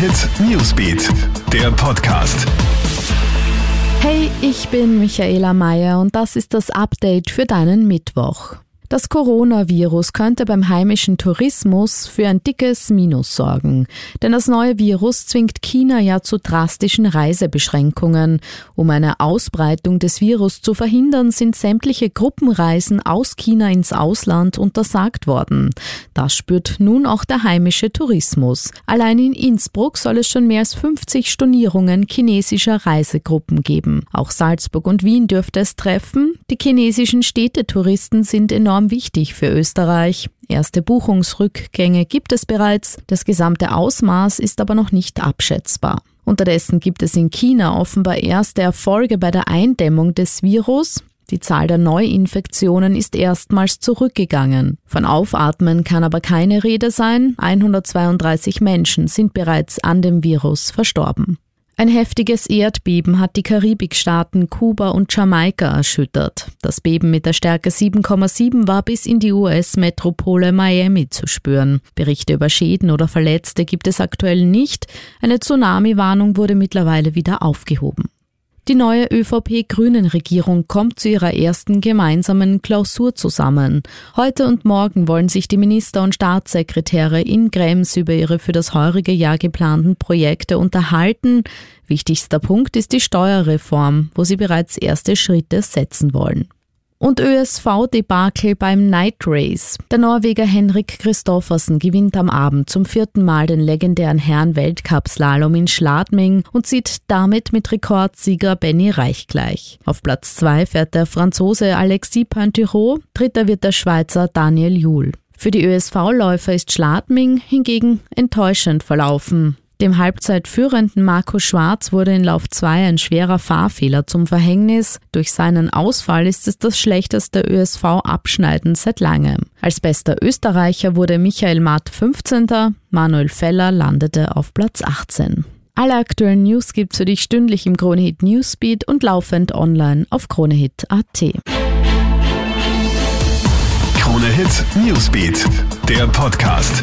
Hit Newsbeat, der Podcast. Hey, ich bin Michaela Mayer und das ist das Update für deinen Mittwoch. Das Coronavirus könnte beim heimischen Tourismus für ein dickes Minus sorgen. Denn das neue Virus zwingt China ja zu drastischen Reisebeschränkungen. Um eine Ausbreitung des Virus zu verhindern, sind sämtliche Gruppenreisen aus China ins Ausland untersagt worden. Das spürt nun auch der heimische Tourismus. Allein in Innsbruck soll es schon mehr als 50 Stornierungen chinesischer Reisegruppen geben. Auch Salzburg und Wien dürfte es treffen. Die chinesischen Städtetouristen sind enorm enorm wichtig für Österreich. Erste Buchungsrückgänge gibt es bereits, das gesamte Ausmaß ist aber noch nicht abschätzbar. Unterdessen gibt es in China offenbar erste Erfolge bei der Eindämmung des Virus. Die Zahl der Neuinfektionen ist erstmals zurückgegangen. Von Aufatmen kann aber keine Rede sein. 132 Menschen sind bereits an dem Virus verstorben. Ein heftiges Erdbeben hat die Karibikstaaten Kuba und Jamaika erschüttert. Das Beben mit der Stärke 7,7 war bis in die US-Metropole Miami zu spüren. Berichte über Schäden oder Verletzte gibt es aktuell nicht. Eine Tsunami-Warnung wurde mittlerweile wieder aufgehoben. Die neue ÖVP-Grünen-Regierung kommt zu ihrer ersten gemeinsamen Klausur zusammen. Heute und morgen wollen sich die Minister und Staatssekretäre in Krems über ihre für das heurige Jahr geplanten Projekte unterhalten. Wichtigster Punkt ist die Steuerreform, wo sie bereits erste Schritte setzen wollen. Und ÖSV-Debakel beim Night Race. Der Norweger Henrik Christoffersen gewinnt am Abend zum vierten Mal den legendären Herren-Weltcup-Slalom in Schladming und zieht damit mit Rekordsieger Benny Reich gleich. Auf Platz zwei fährt der Franzose Alexis Pointerot, dritter wird der Schweizer Daniel Juhl. Für die ÖSV-Läufer ist Schladming hingegen enttäuschend verlaufen. Dem halbzeitführenden Marco Schwarz wurde in Lauf 2 ein schwerer Fahrfehler zum Verhängnis. Durch seinen Ausfall ist es das schlechteste ÖSV-Abschneiden seit langem. Als bester Österreicher wurde Michael Matt 15. Manuel Feller landete auf Platz 18. Alle aktuellen News gibt's für dich stündlich im Kronehit Newsbeat und laufend online auf kronehit.at. Kronehit Newsbeat, der Podcast.